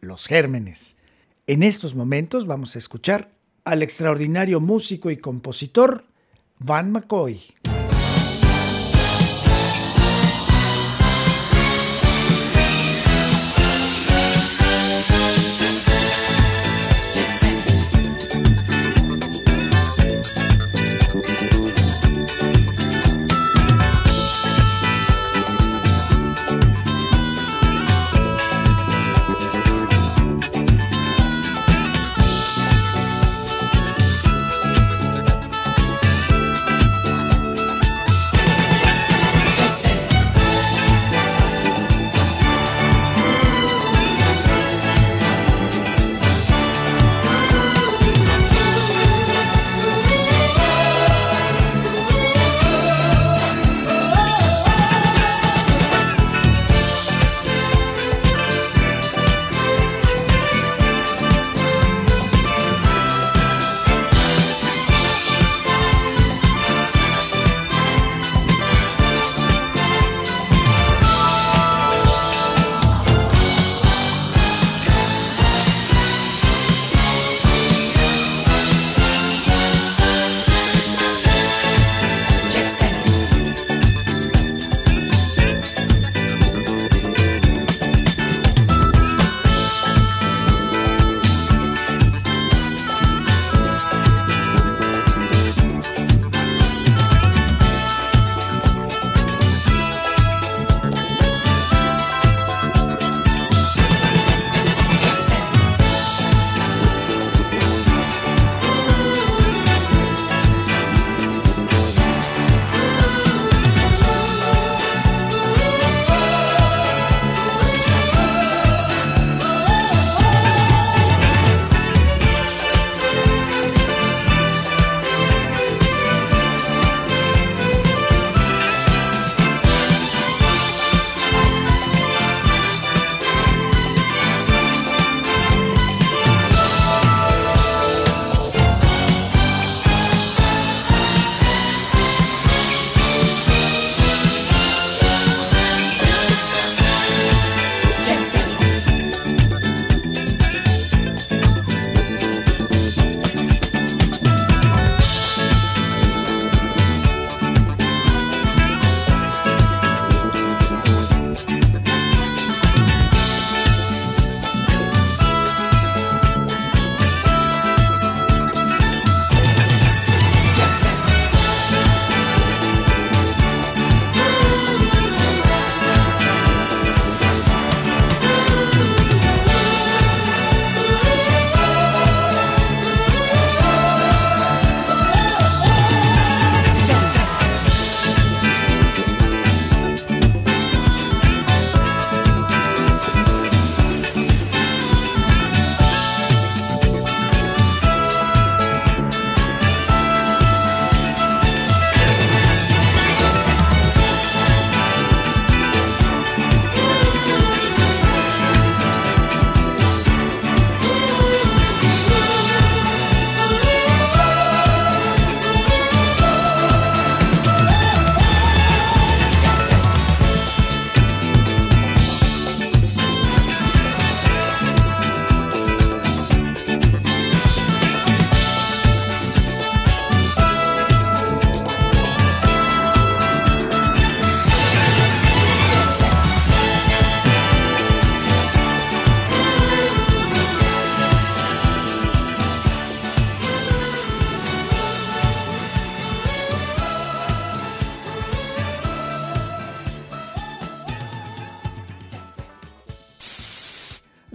los gérmenes. En estos momentos vamos a escuchar al extraordinario músico y compositor Van McCoy.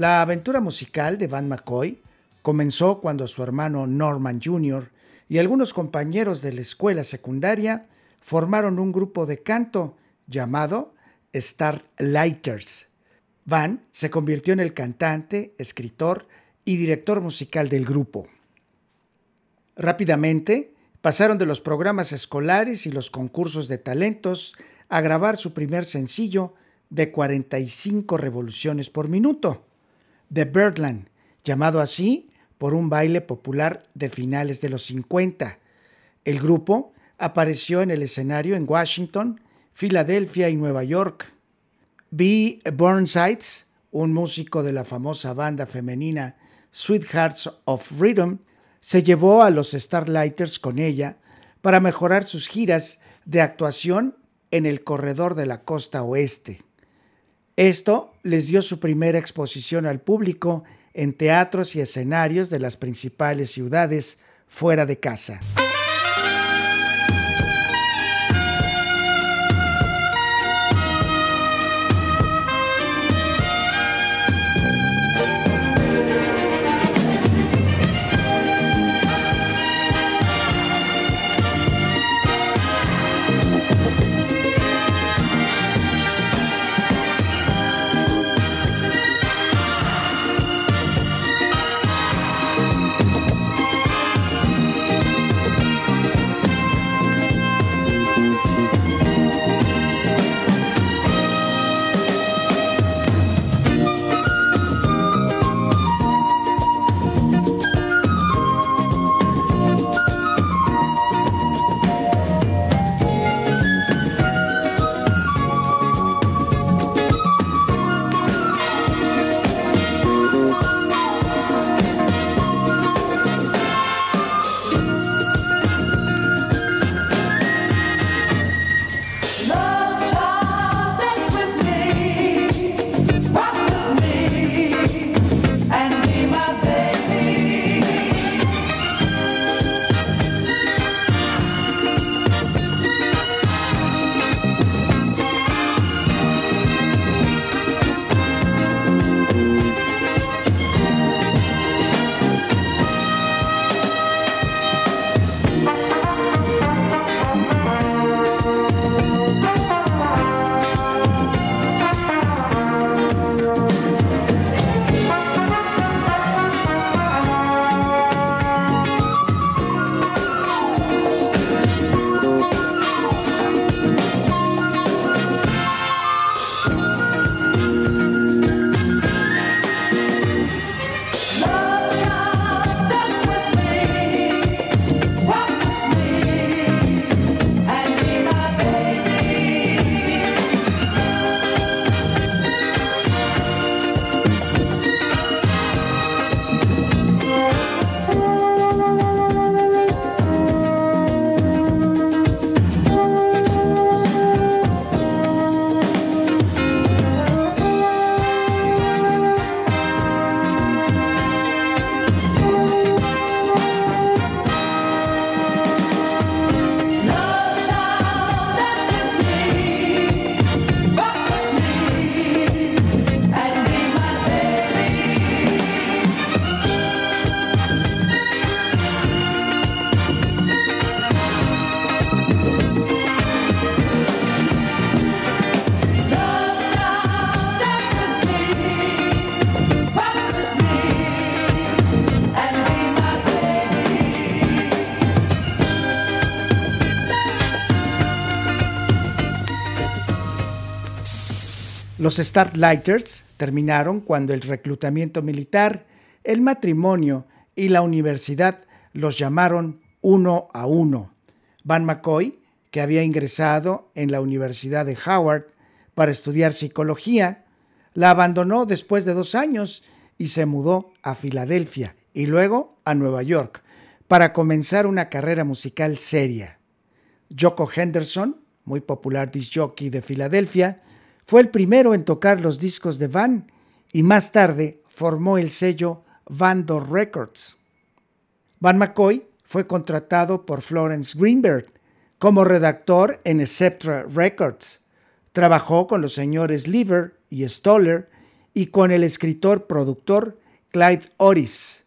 La aventura musical de Van McCoy comenzó cuando su hermano Norman Jr. y algunos compañeros de la escuela secundaria formaron un grupo de canto llamado Starlighters. Van se convirtió en el cantante, escritor y director musical del grupo. Rápidamente pasaron de los programas escolares y los concursos de talentos a grabar su primer sencillo de 45 revoluciones por minuto, The Birdland, llamado así por un baile popular de finales de los 50. El grupo apareció en el escenario en Washington, Filadelfia y Nueva York. B. Burnsides, un músico de la famosa banda femenina Sweethearts of Rhythm, se llevó a los Starlighters con ella para mejorar sus giras de actuación en el corredor de la costa oeste. Esto les dio su primera exposición al público en teatros y escenarios de las principales ciudades fuera de casa. Los Starlighters terminaron cuando el reclutamiento militar, el matrimonio y la universidad los llamaron uno a uno. Van McCoy, que había ingresado en la Universidad de Howard para estudiar psicología, la abandonó después de dos años y se mudó a Filadelfia y luego a Nueva York para comenzar una carrera musical seria. Joko Henderson, muy popular disc jockey de Filadelfia, fue el primero en tocar los discos de Van y más tarde formó el sello Vandor Records. Van McCoy fue contratado por Florence Greenberg como redactor en Sceptra Records. Trabajó con los señores Lever y Stoller y con el escritor-productor Clyde Oris.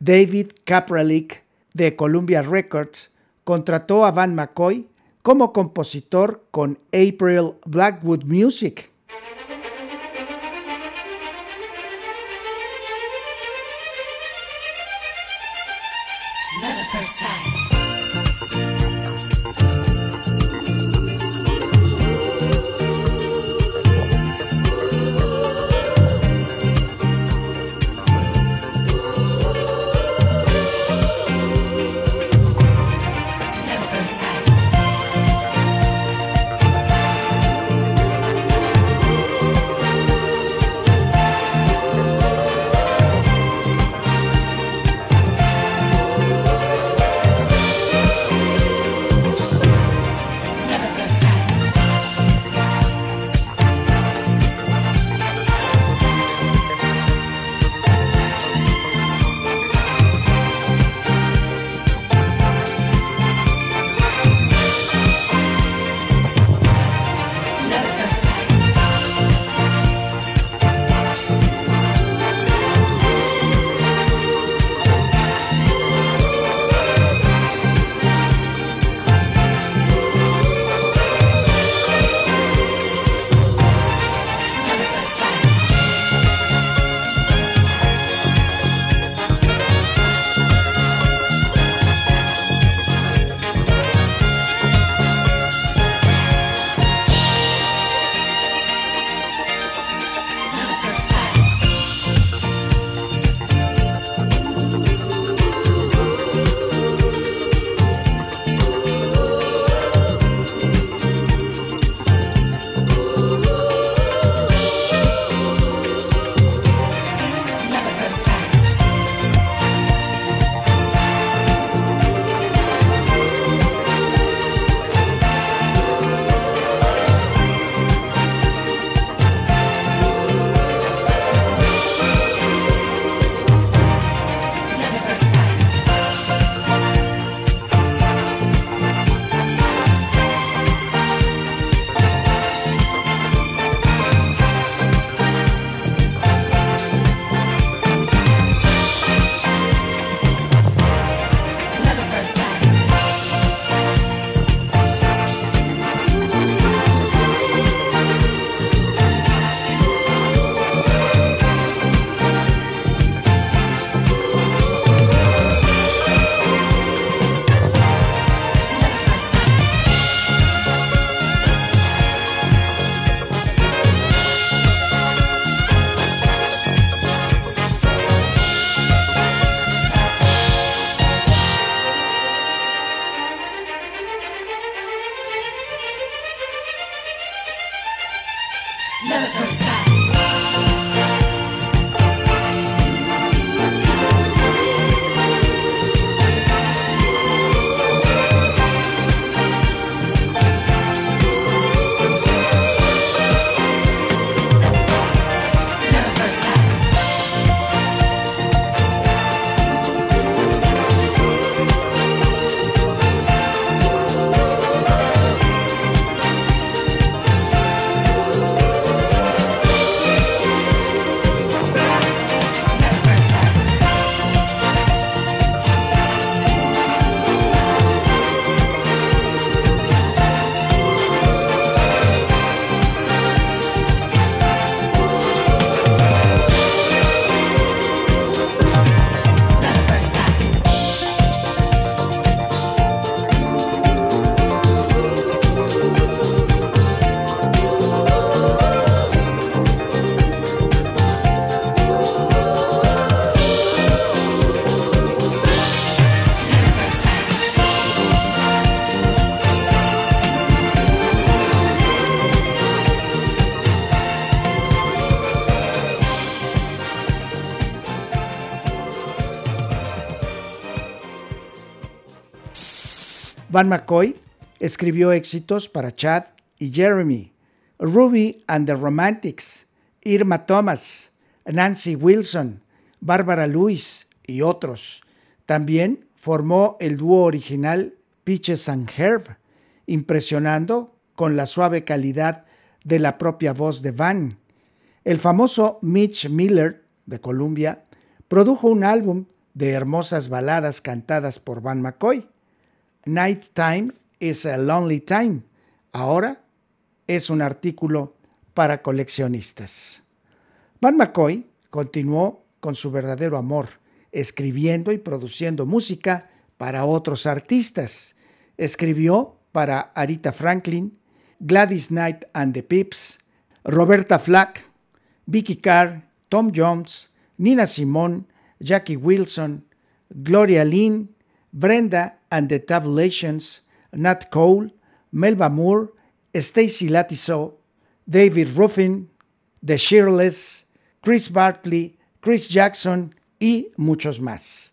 David Kapralik de Columbia Records contrató a Van McCoy como compositor con April Blackwood Music. Van McCoy escribió éxitos para Chad y Jeremy, Ruby and the Romantics, Irma Thomas, Nancy Wilson, Barbara Lewis y otros. También formó el dúo original Peaches and Herb, impresionando con la suave calidad de la propia voz de Van. El famoso Mitch Miller de Columbia produjo un álbum de hermosas baladas cantadas por Van McCoy. Night Time is a Lonely Time. Ahora es un artículo para coleccionistas. Van McCoy continuó con su verdadero amor, escribiendo y produciendo música para otros artistas. Escribió para Arita Franklin, Gladys Knight and the Pips, Roberta Flack, Vicky Carr, Tom Jones, Nina Simone, Jackie Wilson, Gloria Lynn, Brenda and the Tabulations, Nat Cole, Melba Moore, Stacy Latiso, David Ruffin, The Shirless, Chris Barkley, Chris Jackson y muchos más.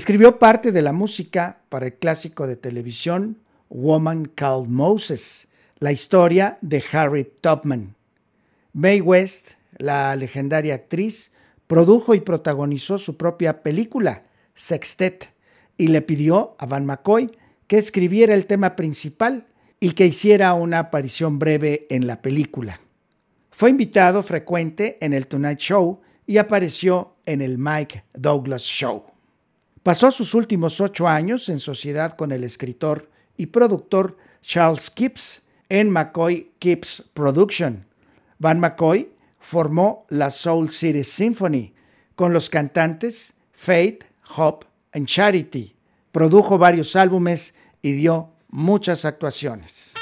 Escribió parte de la música para el clásico de televisión Woman Called Moses, la historia de Harry Tubman. Mae West, la legendaria actriz, produjo y protagonizó su propia película, Sextet, y le pidió a Van McCoy que escribiera el tema principal y que hiciera una aparición breve en la película. Fue invitado frecuente en el Tonight Show y apareció en el Mike Douglas Show. Pasó sus últimos ocho años en sociedad con el escritor y productor Charles Kipps en McCoy Kipps Production. Van McCoy formó la Soul City Symphony con los cantantes Faith, Hope and Charity. Produjo varios álbumes y dio muchas actuaciones.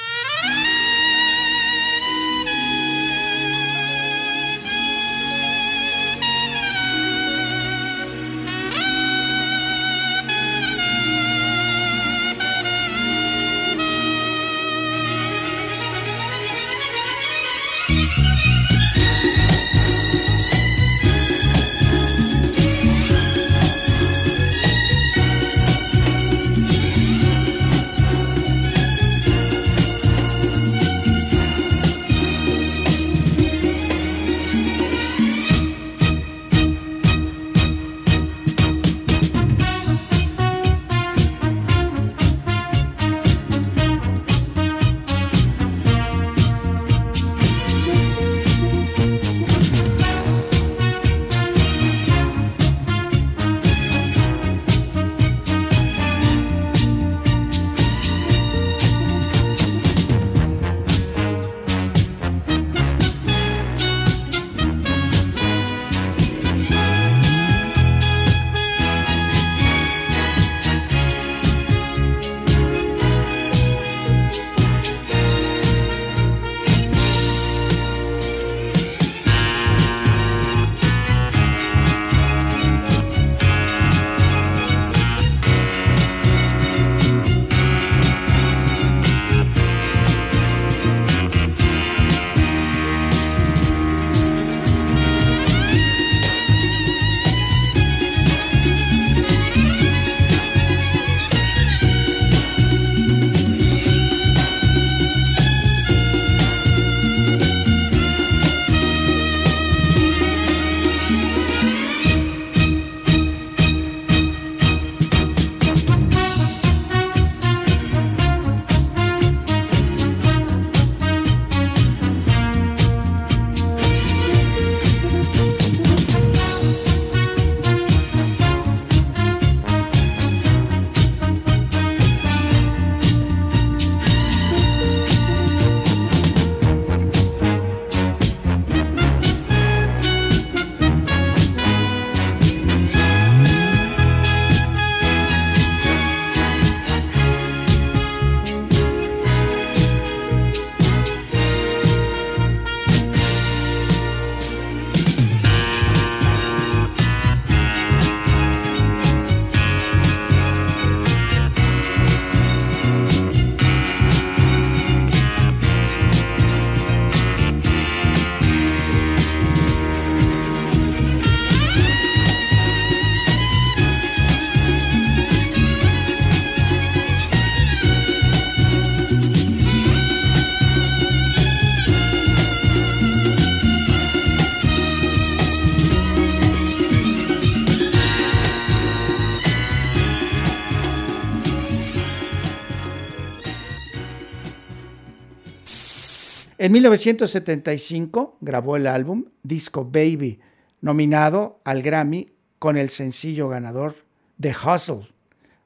En 1975 grabó el álbum Disco Baby, nominado al Grammy con el sencillo ganador The Hustle.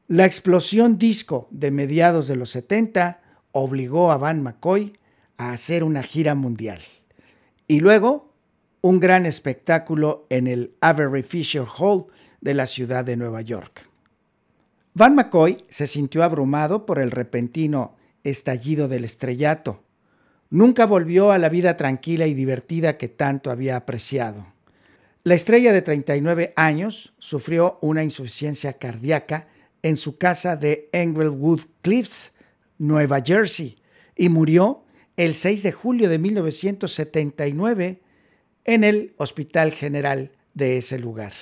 La explosión disco de mediados de los 70 obligó a Van McCoy a hacer una gira mundial. Y luego un gran espectáculo en el Avery Fisher Hall de la ciudad de Nueva York. Van McCoy se sintió abrumado por el repentino estallido del estrellato nunca volvió a la vida tranquila y divertida que tanto había apreciado. La estrella de 39 años sufrió una insuficiencia cardíaca en su casa de Englewood Cliffs, Nueva Jersey, y murió el 6 de julio de 1979 en el Hospital General de ese lugar.